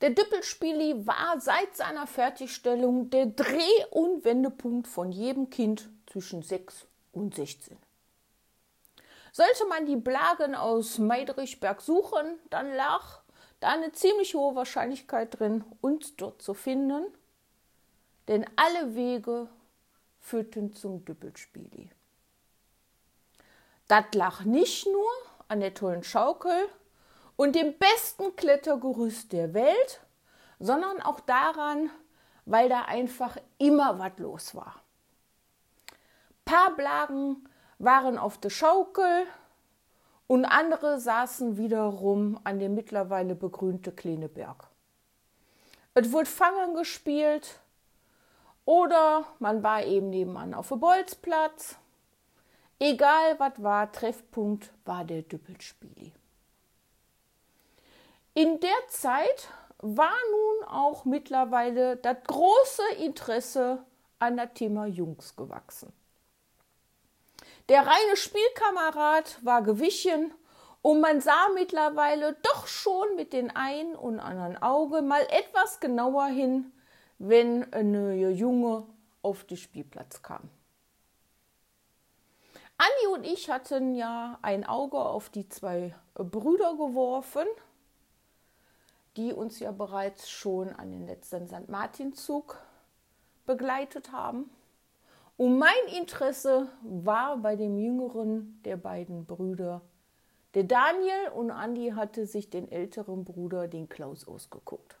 Der Düppelspieli war seit seiner Fertigstellung der Dreh- und Wendepunkt von jedem Kind zwischen 6 und 16. Sollte man die Blagen aus Meidrichberg suchen, dann lag da eine ziemlich hohe Wahrscheinlichkeit drin, uns dort zu finden, denn alle Wege führten zum Düppelspieli. Das lag nicht nur an der tollen Schaukel und dem besten Klettergerüst der Welt, sondern auch daran, weil da einfach immer was los war. Paar Blagen waren auf der Schaukel und andere saßen wiederum an dem mittlerweile begrünte kleine Berg. Es wurde Fangen gespielt oder man war eben nebenan auf dem Bolzplatz. Egal was war, Treffpunkt war der Düppelspieli. In der Zeit war nun auch mittlerweile das große Interesse an das Thema Jungs gewachsen. Der reine Spielkamerad war gewichen und man sah mittlerweile doch schon mit den ein und anderen Auge mal etwas genauer hin, wenn eine Junge auf den Spielplatz kam. Anni und ich hatten ja ein Auge auf die zwei Brüder geworfen, die uns ja bereits schon an den letzten St. Martin-Zug begleitet haben. Und mein Interesse war bei dem jüngeren der beiden Brüder. Der Daniel und Andi hatte sich den älteren Bruder, den Klaus, ausgeguckt.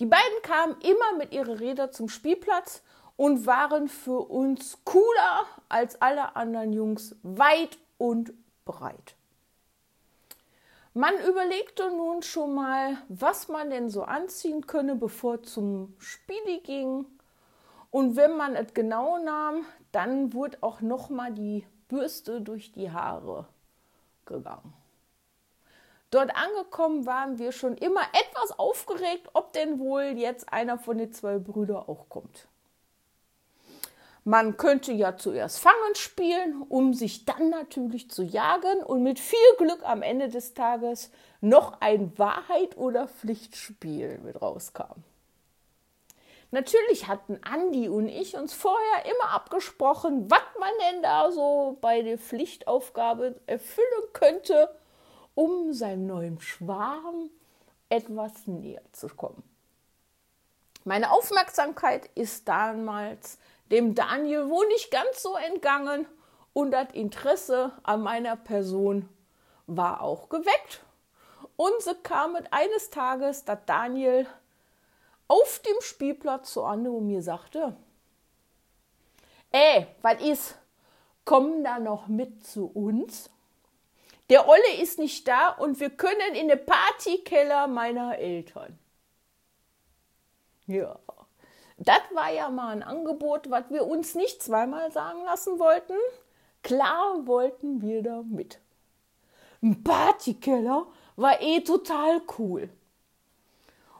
Die beiden kamen immer mit ihren Rädern zum Spielplatz und waren für uns cooler als alle anderen Jungs weit und breit. Man überlegte nun schon mal, was man denn so anziehen könne, bevor zum Spiel ging. Und wenn man es genau nahm, dann wurde auch noch mal die Bürste durch die Haare gegangen. Dort angekommen waren wir schon immer etwas aufgeregt, ob denn wohl jetzt einer von den zwei Brüdern auch kommt. Man könnte ja zuerst Fangen spielen, um sich dann natürlich zu jagen und mit viel Glück am Ende des Tages noch ein Wahrheit- oder Pflichtspiel mit rauskam. Natürlich hatten Andi und ich uns vorher immer abgesprochen, was man denn da so bei der Pflichtaufgabe erfüllen könnte, um seinem neuen Schwarm etwas näher zu kommen. Meine Aufmerksamkeit ist damals dem Daniel wohl nicht ganz so entgangen und das Interesse an meiner Person war auch geweckt. Und so kam es eines Tages, dass Daniel auf dem Spielplatz zu Anne und mir sagte, ey, was ist? Kommen da noch mit zu uns? Der Olle ist nicht da und wir können in den Partykeller meiner Eltern. Ja, das war ja mal ein Angebot, was wir uns nicht zweimal sagen lassen wollten. Klar wollten wir da mit. Ein Partykeller war eh total cool.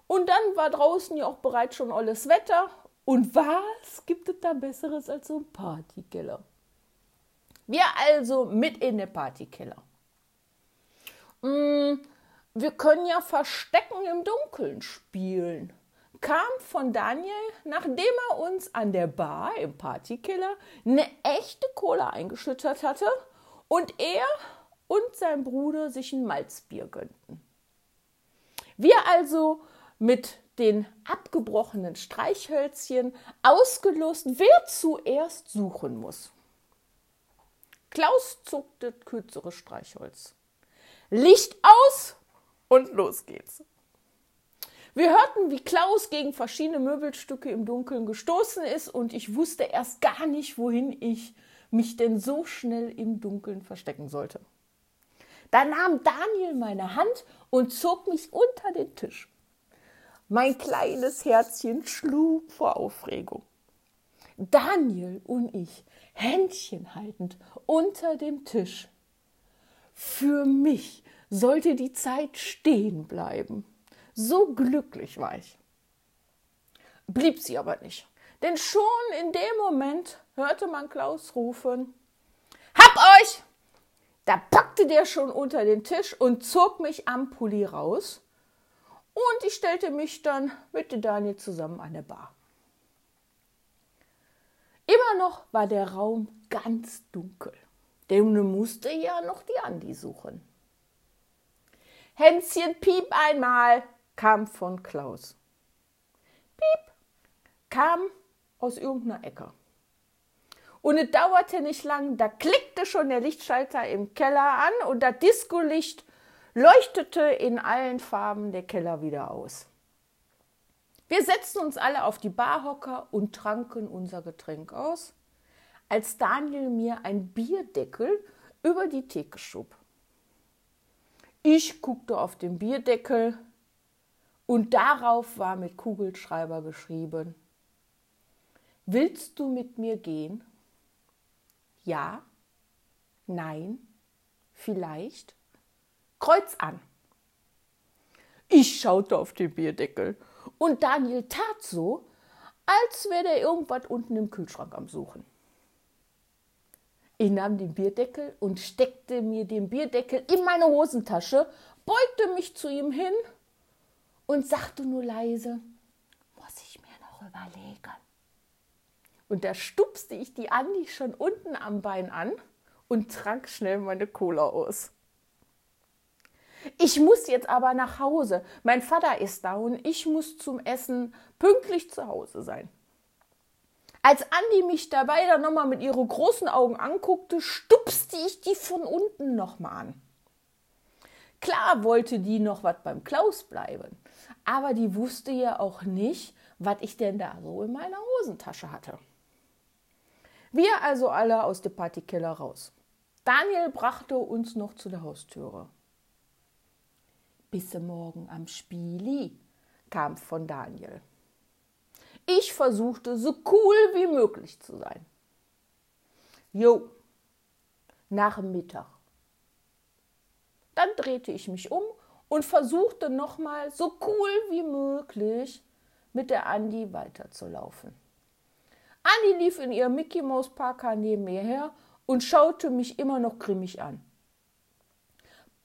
Und dann war draußen ja auch bereits schon alles Wetter. Und was gibt es da Besseres als so ein Partykeller? Wir also mit in den Partykeller. Mm, wir können ja Verstecken im Dunkeln spielen. Kam von Daniel, nachdem er uns an der Bar im Partykeller eine echte Cola eingeschüttet hatte und er und sein Bruder sich ein Malzbier gönnten. Wir also mit den abgebrochenen Streichhölzchen ausgelost, wer zuerst suchen muss. Klaus zog das kürzere Streichholz. Licht aus und los geht's. Wir hörten, wie Klaus gegen verschiedene Möbelstücke im Dunkeln gestoßen ist und ich wusste erst gar nicht, wohin ich mich denn so schnell im Dunkeln verstecken sollte. Da nahm Daniel meine Hand und zog mich unter den Tisch. Mein kleines Herzchen schlug vor Aufregung. Daniel und ich, Händchen haltend, unter dem Tisch. Für mich sollte die Zeit stehen bleiben. So glücklich war ich. Blieb sie aber nicht. Denn schon in dem Moment hörte man Klaus rufen: Hab euch! Da packte der schon unter den Tisch und zog mich am Pulli raus Und ich stellte mich dann mit Daniel zusammen an der Bar. Immer noch war der Raum ganz dunkel, denn du musste ja noch die Andi suchen. Hänschen, piep einmal, kam von Klaus. Piep, kam aus irgendeiner Ecke. Und es dauerte nicht lang, da klickte schon der Lichtschalter im Keller an und das Discolicht leuchtete in allen Farben der Keller wieder aus. Wir setzten uns alle auf die Barhocker und tranken unser Getränk aus, als Daniel mir ein Bierdeckel über die Theke schob. Ich guckte auf den Bierdeckel und darauf war mit Kugelschreiber geschrieben: Willst du mit mir gehen? Ja, nein, vielleicht. Kreuz an. Ich schaute auf den Bierdeckel und Daniel tat so, als wäre er irgendwas unten im Kühlschrank am Suchen. Ich nahm den Bierdeckel und steckte mir den Bierdeckel in meine Hosentasche, beugte mich zu ihm hin und sagte nur leise, muss ich mir noch überlegen. Und da stupste ich die Andi schon unten am Bein an und trank schnell meine Cola aus. Ich muss jetzt aber nach Hause. Mein Vater ist da und ich muss zum Essen pünktlich zu Hause sein. Als Andi mich dabei dann nochmal mit ihren großen Augen anguckte, stupste ich die von unten nochmal an. Klar wollte die noch was beim Klaus bleiben, aber die wusste ja auch nicht, was ich denn da so in meiner Hosentasche hatte. Wir also alle aus dem Partykeller raus. Daniel brachte uns noch zu der Haustüre. Bis morgen am Spieli, kam von Daniel. Ich versuchte, so cool wie möglich zu sein. Jo, nach Mittag. Dann drehte ich mich um und versuchte nochmal so cool wie möglich mit der Andi weiterzulaufen. Andi lief in ihrem Mickey Mouse Parker neben mir her und schaute mich immer noch grimmig an.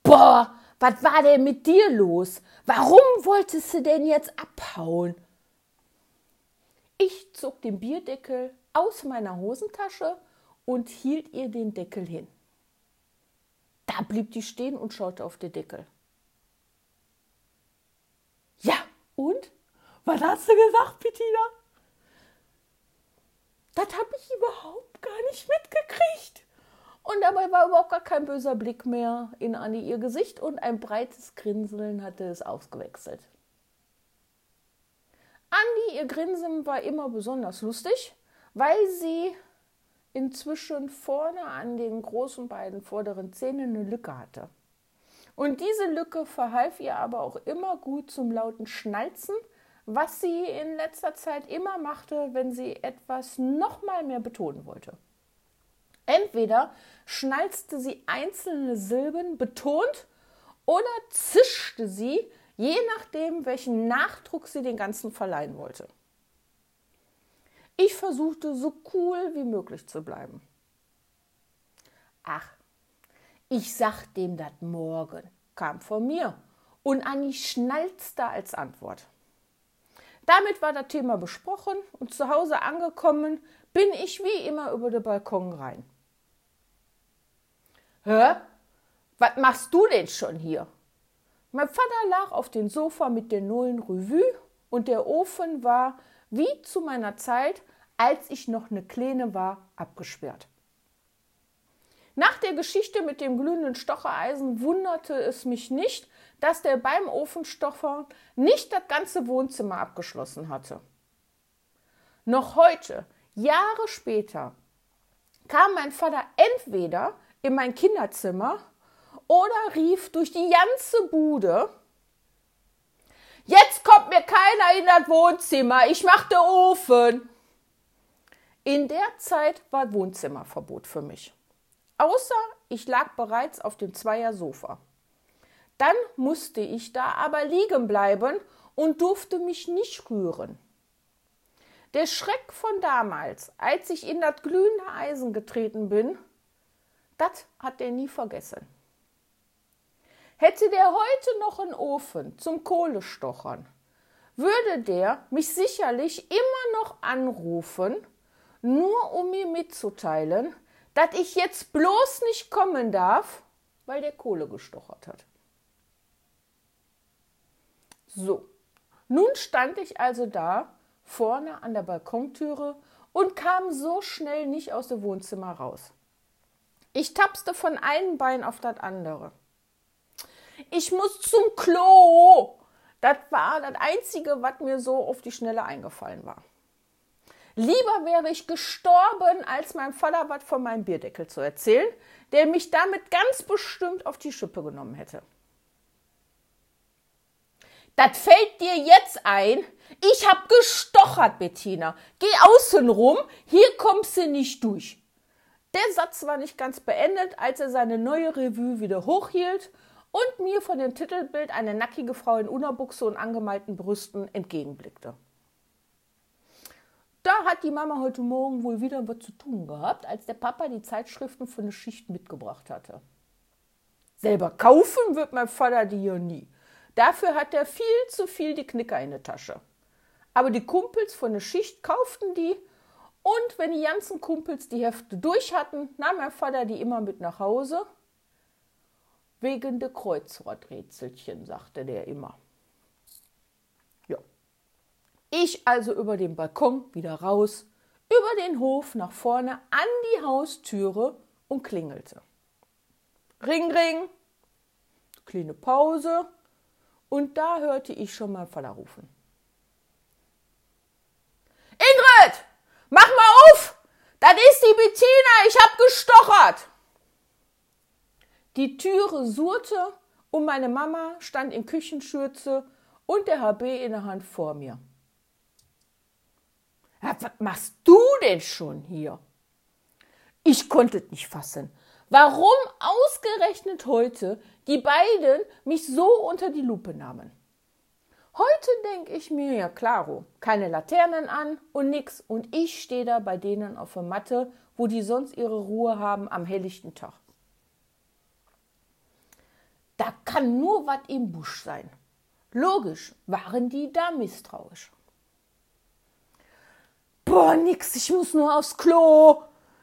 Boah, was war denn mit dir los? Warum wolltest du denn jetzt abhauen? Ich zog den Bierdeckel aus meiner Hosentasche und hielt ihr den Deckel hin. Da blieb die stehen und schaute auf den Deckel. Ja, und? Was hast du gesagt, Bettina? Das habe ich überhaupt gar nicht mitgekriegt. Und dabei war überhaupt gar kein böser Blick mehr in Annie ihr Gesicht und ein breites Grinseln hatte es ausgewechselt. Andi, ihr Grinsen war immer besonders lustig, weil sie inzwischen vorne an den großen beiden vorderen Zähnen eine Lücke hatte. Und diese Lücke verhalf ihr aber auch immer gut zum lauten Schnalzen, was sie in letzter Zeit immer machte, wenn sie etwas noch mal mehr betonen wollte. Entweder schnalzte sie einzelne Silben betont oder zischte sie je nachdem, welchen Nachdruck sie den ganzen verleihen wollte. Ich versuchte so cool wie möglich zu bleiben. Ach, ich sag dem das morgen, kam von mir und Anni schnalzte als Antwort. Damit war das Thema besprochen und zu Hause angekommen bin ich wie immer über den Balkon rein. Hä? Was machst du denn schon hier? Mein Vater lag auf dem Sofa mit der neuen Revue und der Ofen war, wie zu meiner Zeit, als ich noch eine Kleine war, abgesperrt. Nach der Geschichte mit dem glühenden Stochereisen wunderte es mich nicht, dass der beim Ofenstocher nicht das ganze Wohnzimmer abgeschlossen hatte. Noch heute, Jahre später, kam mein Vater entweder in mein Kinderzimmer oder rief durch die ganze Bude, Jetzt kommt mir keiner in das Wohnzimmer, ich mach den Ofen. In der Zeit war Wohnzimmerverbot für mich. Außer ich lag bereits auf dem Zweiersofa. Dann musste ich da aber liegen bleiben und durfte mich nicht rühren. Der Schreck von damals, als ich in das glühende Eisen getreten bin, das hat er nie vergessen. Hätte der heute noch einen Ofen zum Kohlestochern, würde der mich sicherlich immer noch anrufen, nur um mir mitzuteilen, dass ich jetzt bloß nicht kommen darf, weil der Kohle gestochert hat. So, nun stand ich also da vorne an der Balkontüre und kam so schnell nicht aus dem Wohnzimmer raus. Ich tapste von einem Bein auf das andere. Ich muss zum Klo. Das war das Einzige, was mir so auf die Schnelle eingefallen war. Lieber wäre ich gestorben, als meinem Vater was von meinem Bierdeckel zu erzählen, der mich damit ganz bestimmt auf die Schippe genommen hätte. Das fällt dir jetzt ein? Ich hab gestochert, Bettina. Geh außen rum, hier kommst du nicht durch. Der Satz war nicht ganz beendet, als er seine neue Revue wieder hochhielt und mir von dem Titelbild eine nackige Frau in Unerbuchse und angemalten Brüsten entgegenblickte. Da hat die Mama heute Morgen wohl wieder was zu tun gehabt, als der Papa die Zeitschriften für eine Schicht mitgebracht hatte. Selber kaufen wird mein Vater die ja nie. Dafür hat er viel zu viel die Knicker in der Tasche. Aber die Kumpels von der Schicht kauften die und wenn die ganzen Kumpels die Hefte durch hatten, nahm mein Vater die immer mit nach Hause Wegen de Kreuzworträtselchen, sagte der immer. Ich also über den Balkon wieder raus, über den Hof nach vorne an die Haustüre und klingelte. Ring, ring. Kleine Pause. Und da hörte ich schon mal Vater rufen. Ingrid, mach mal auf! Das ist die Bettina, ich hab gestochert! Die Türe surrte und meine Mama stand in Küchenschürze und der HB in der Hand vor mir. Was machst du denn schon hier? Ich konnte es nicht fassen. Warum ausgerechnet heute die beiden mich so unter die Lupe nahmen? Heute denke ich mir, ja klaro, keine Laternen an und nix und ich stehe da bei denen auf der Matte, wo die sonst ihre Ruhe haben am helllichten Tag. Da kann nur was im Busch sein. Logisch waren die da misstrauisch. Boah, nix, ich muss nur aufs Klo.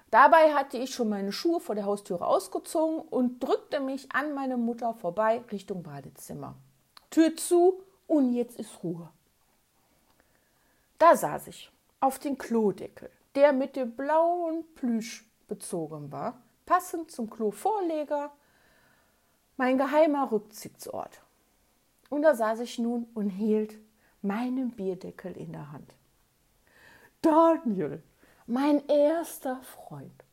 Dabei hatte ich schon meine Schuhe vor der Haustüre ausgezogen und drückte mich an meine Mutter vorbei Richtung Badezimmer. Tür zu und jetzt ist Ruhe. Da saß ich auf den Klodeckel, der mit dem blauen Plüsch bezogen war, passend zum Klovorleger mein geheimer Rückzugsort. Und da saß ich nun und hielt meinen Bierdeckel in der Hand. Daniel, mein erster Freund.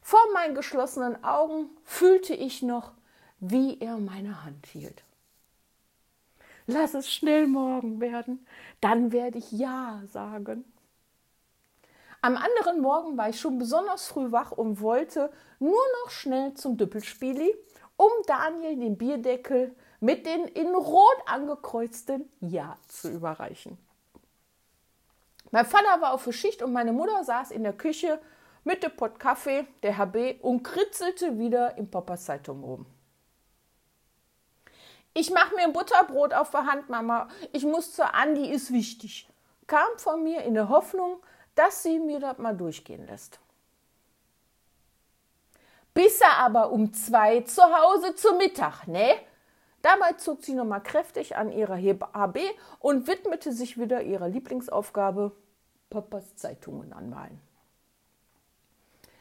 Vor meinen geschlossenen Augen fühlte ich noch, wie er meine Hand hielt. Lass es schnell morgen werden, dann werde ich Ja sagen. Am anderen Morgen war ich schon besonders früh wach und wollte nur noch schnell zum Düppelspieli um Daniel den Bierdeckel mit den in Rot angekreuzten Ja zu überreichen. Mein Vater war auf der Schicht und meine Mutter saß in der Küche mit dem Pott Kaffee, der HB, und kritzelte wieder im Papas Zeitung rum. Ich mache mir ein Butterbrot auf der Hand, Mama. Ich muss zur Andi, ist wichtig. Kam von mir in der Hoffnung, dass sie mir das mal durchgehen lässt bis er aber um zwei zu Hause zu Mittag, ne? Dabei zog sie nochmal kräftig an ihrer HB und widmete sich wieder ihrer Lieblingsaufgabe, Papas Zeitungen anmalen.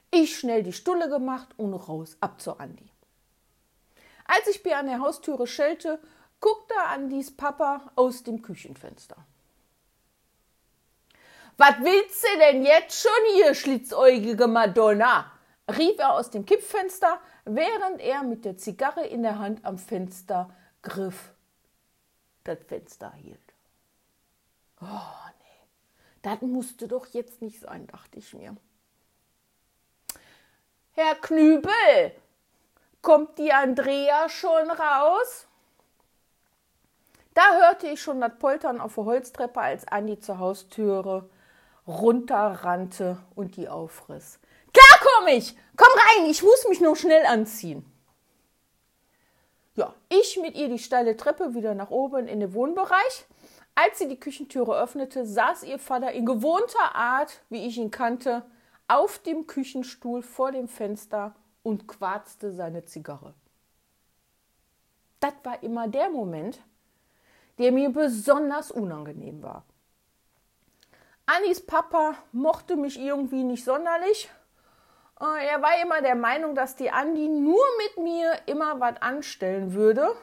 Ich schnell die Stulle gemacht und raus ab zur Andi. Als ich mir an der Haustüre schellte, guckte Andis Papa aus dem Küchenfenster. Was willst du denn jetzt schon hier, schlitzäugige Madonna? rief er aus dem Kippfenster, während er mit der Zigarre in der Hand am Fenster griff, das Fenster hielt. Oh, nee, das musste doch jetzt nicht sein, dachte ich mir. Herr Knübel, kommt die Andrea schon raus? Da hörte ich schon das Poltern auf der Holztreppe, als Andi zur Haustüre runterrannte und die aufriss. Klar komm ich! Komm rein, ich muss mich nur schnell anziehen. Ja, ich mit ihr die steile Treppe wieder nach oben in den Wohnbereich. Als sie die Küchentüre öffnete, saß ihr Vater in gewohnter Art, wie ich ihn kannte, auf dem Küchenstuhl vor dem Fenster und quarzte seine Zigarre. Das war immer der Moment, der mir besonders unangenehm war. Annis Papa mochte mich irgendwie nicht sonderlich. Äh, er war immer der Meinung, dass die Andi nur mit mir immer was anstellen würde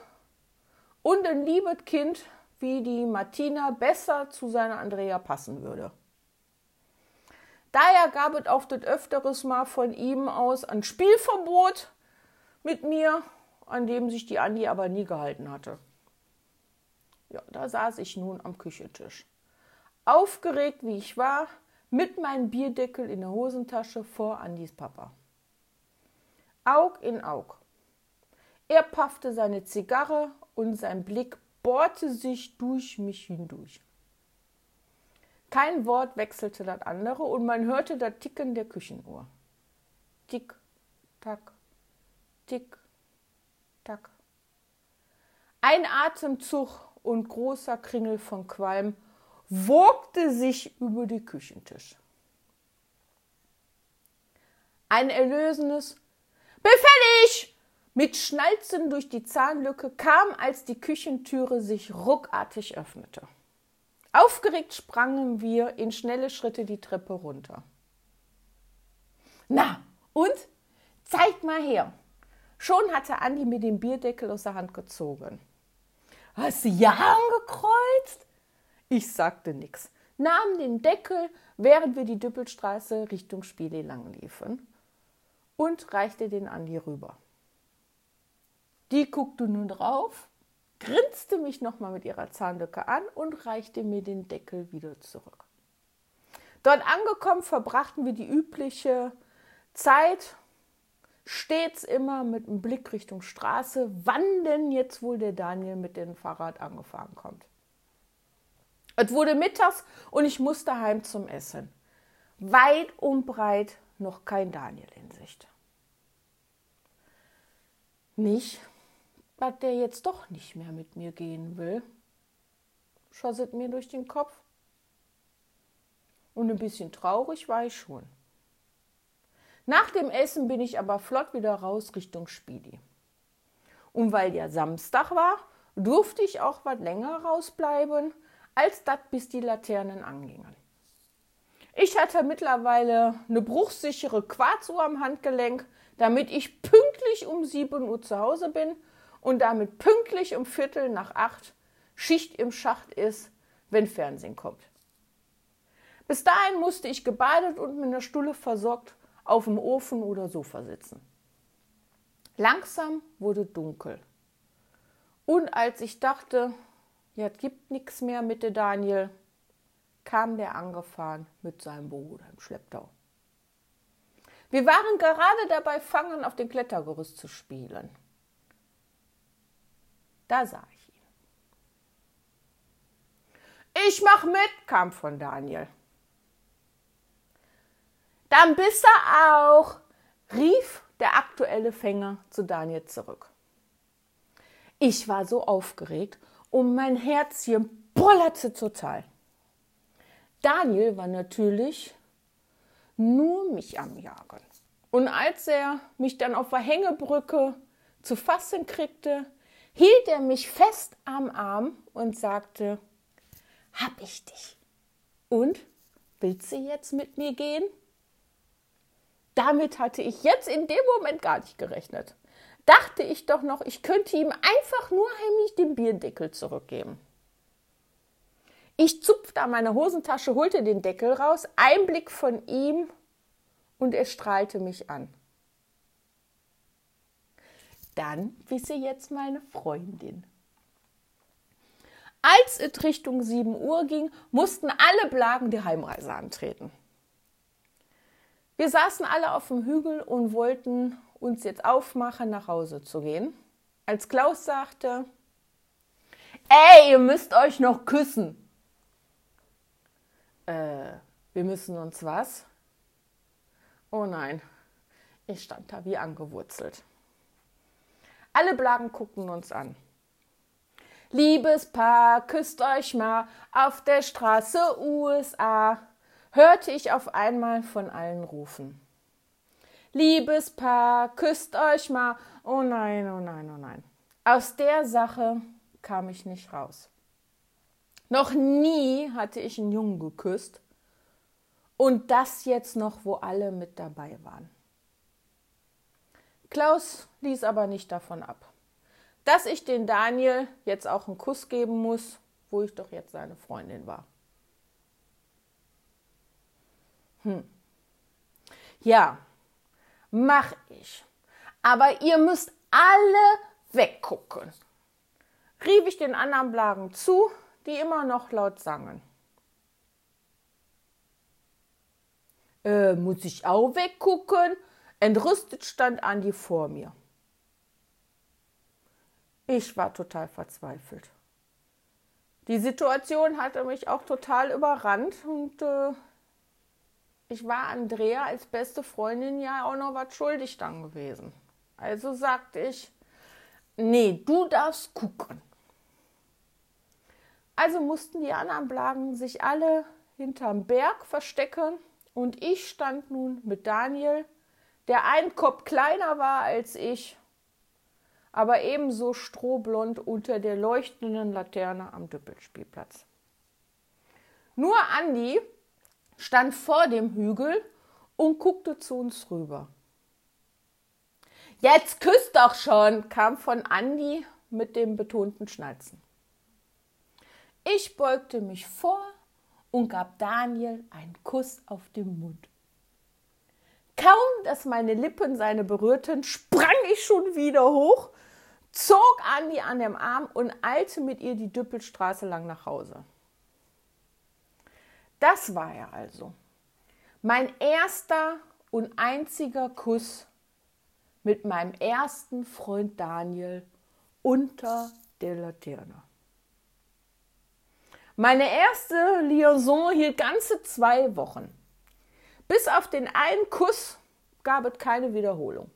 und ein liebes Kind wie die Martina besser zu seiner Andrea passen würde. Daher gab es auch das öfteres Mal von ihm aus ein Spielverbot mit mir, an dem sich die Andi aber nie gehalten hatte. Ja, da saß ich nun am Küchentisch. Aufgeregt wie ich war, mit meinem Bierdeckel in der Hosentasche vor Andis Papa. Aug in Aug. Er paffte seine Zigarre und sein Blick bohrte sich durch mich hindurch. Kein Wort wechselte das andere und man hörte das Ticken der Küchenuhr. Tick, tack, tick, tack. Ein Atemzug und großer Kringel von Qualm wogte sich über die Küchentisch. Ein erlösendes Befällig! Mit Schnalzen durch die Zahnlücke kam, als die Küchentüre sich ruckartig öffnete. Aufgeregt sprangen wir in schnelle Schritte die Treppe runter. Na, und? Zeig mal her! Schon hatte Andi mir den Bierdeckel aus der Hand gezogen. Hast du ja angekreuzt? Ich sagte nichts, nahm den Deckel, während wir die Düppelstraße Richtung Spiele lang liefen, und reichte den Andi rüber. Die guckte nun drauf, grinste mich nochmal mit ihrer Zahnlücke an und reichte mir den Deckel wieder zurück. Dort angekommen verbrachten wir die übliche Zeit, stets immer mit einem Blick Richtung Straße, wann denn jetzt wohl der Daniel mit dem Fahrrad angefahren kommt. Es wurde mittags und ich musste heim zum Essen. Weit und breit noch kein Daniel in Sicht. Nicht, dass der jetzt doch nicht mehr mit mir gehen will, schosset mir durch den Kopf. Und ein bisschen traurig war ich schon. Nach dem Essen bin ich aber flott wieder raus Richtung Spiedi. Und weil ja Samstag war, durfte ich auch was länger rausbleiben, als das bis die Laternen angingen. Ich hatte mittlerweile eine bruchsichere Quarzuhr am Handgelenk, damit ich pünktlich um 7 Uhr zu Hause bin und damit pünktlich um Viertel nach acht Schicht im Schacht ist, wenn Fernsehen kommt. Bis dahin musste ich gebadet und mit einer Stulle versorgt auf dem Ofen oder Sofa sitzen. Langsam wurde dunkel. Und als ich dachte, ja, es gibt nichts mehr mit der Daniel, kam der angefahren mit seinem Bruder im Schlepptau. Wir waren gerade dabei, Fangen auf dem Klettergerüst zu spielen. Da sah ich ihn. Ich mach mit, kam von Daniel. Dann bist du auch, rief der aktuelle Fänger zu Daniel zurück. Ich war so aufgeregt und mein Herzchen bollerte total. Daniel war natürlich nur mich am Jagen. Und als er mich dann auf der Hängebrücke zu fassen kriegte, hielt er mich fest am Arm und sagte, hab ich dich. Und willst du jetzt mit mir gehen? Damit hatte ich jetzt in dem Moment gar nicht gerechnet. Dachte ich doch noch, ich könnte ihm einfach nur heimlich den Bierdeckel zurückgeben. Ich zupfte an meine Hosentasche, holte den Deckel raus, ein Blick von ihm und er strahlte mich an. Dann wisse jetzt meine Freundin. Als es Richtung 7 Uhr ging, mussten alle Blagen die Heimreise antreten. Wir saßen alle auf dem Hügel und wollten uns jetzt aufmachen, nach Hause zu gehen, als Klaus sagte, Ey, ihr müsst euch noch küssen. Äh, wir müssen uns was? Oh nein, ich stand da wie angewurzelt. Alle Blagen guckten uns an. Liebes Paar, küsst euch mal auf der Straße USA, hörte ich auf einmal von allen rufen. Liebes Paar, küsst euch mal. Oh nein, oh nein, oh nein. Aus der Sache kam ich nicht raus. Noch nie hatte ich einen Jungen geküsst. Und das jetzt noch, wo alle mit dabei waren. Klaus ließ aber nicht davon ab dass ich den Daniel jetzt auch einen Kuss geben muss, wo ich doch jetzt seine Freundin war. Hm. Ja, mach ich. Aber ihr müsst alle weggucken. Rief ich den anderen Blagen zu, die immer noch laut sangen. Äh, muss ich auch weggucken? Entrüstet stand Andi vor mir. Ich war total verzweifelt. Die Situation hatte mich auch total überrannt und äh, ich war Andrea als beste Freundin ja auch noch was schuldig dann gewesen. Also sagte ich, nee, du darfst gucken. Also mussten die anderen Blagen sich alle hinterm Berg verstecken und ich stand nun mit Daniel, der ein Kopf kleiner war als ich aber ebenso strohblond unter der leuchtenden Laterne am Düppelspielplatz. Nur Andi stand vor dem Hügel und guckte zu uns rüber. Jetzt küsst doch schon, kam von Andi mit dem betonten Schnalzen. Ich beugte mich vor und gab Daniel einen Kuss auf den Mund. Kaum, dass meine Lippen seine berührten, sprang ich schon wieder hoch zog Andi an dem Arm und eilte mit ihr die Düppelstraße lang nach Hause. Das war er also. Mein erster und einziger Kuss mit meinem ersten Freund Daniel unter der Laterne. Meine erste Liaison hielt ganze zwei Wochen. Bis auf den einen Kuss gab es keine Wiederholung.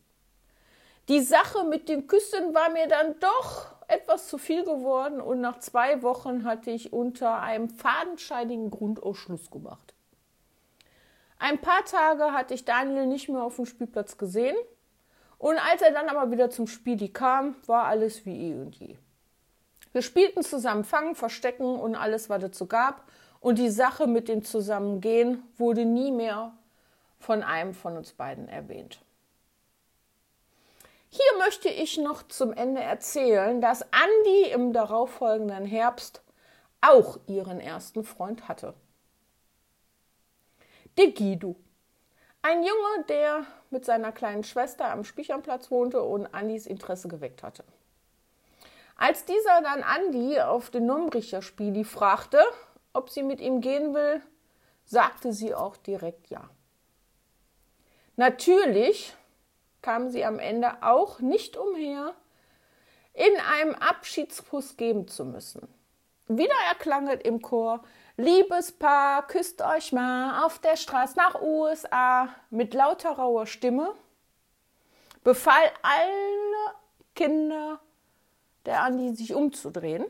Die Sache mit den Küssen war mir dann doch etwas zu viel geworden und nach zwei Wochen hatte ich unter einem fadenscheinigen Grundausschluss gemacht. Ein paar Tage hatte ich Daniel nicht mehr auf dem Spielplatz gesehen und als er dann aber wieder zum Spiel kam, war alles wie eh und je. Wir spielten zusammen Fangen, Verstecken und alles, was es so gab und die Sache mit dem Zusammengehen wurde nie mehr von einem von uns beiden erwähnt. Hier möchte ich noch zum Ende erzählen, dass Andi im darauffolgenden Herbst auch ihren ersten Freund hatte. Der Guido. Ein Junge, der mit seiner kleinen Schwester am Spichernplatz wohnte und Andis Interesse geweckt hatte. Als dieser dann Andi auf den Nombricher Spieli fragte, ob sie mit ihm gehen will, sagte sie auch direkt ja. Natürlich kam sie am Ende auch nicht umher, in einem Abschiedskuss geben zu müssen. Wieder erklang es im Chor, Liebes Paar, küsst euch mal auf der Straße nach USA mit lauter rauer Stimme, befahl alle Kinder der Andi sich umzudrehen.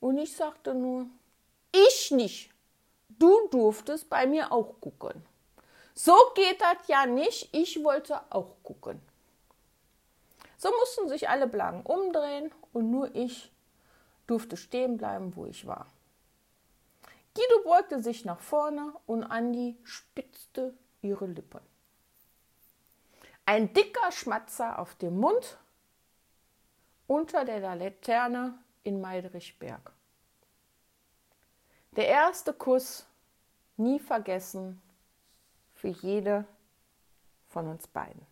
Und ich sagte nur, ich nicht. Du durftest bei mir auch gucken. So geht das ja nicht. Ich wollte auch gucken. So mussten sich alle Blagen umdrehen und nur ich durfte stehen bleiben, wo ich war. Guido beugte sich nach vorne und Andi spitzte ihre Lippen. Ein dicker Schmatzer auf dem Mund unter der Laterne in Meidrichberg. Der erste Kuss, nie vergessen, für jede von uns beiden.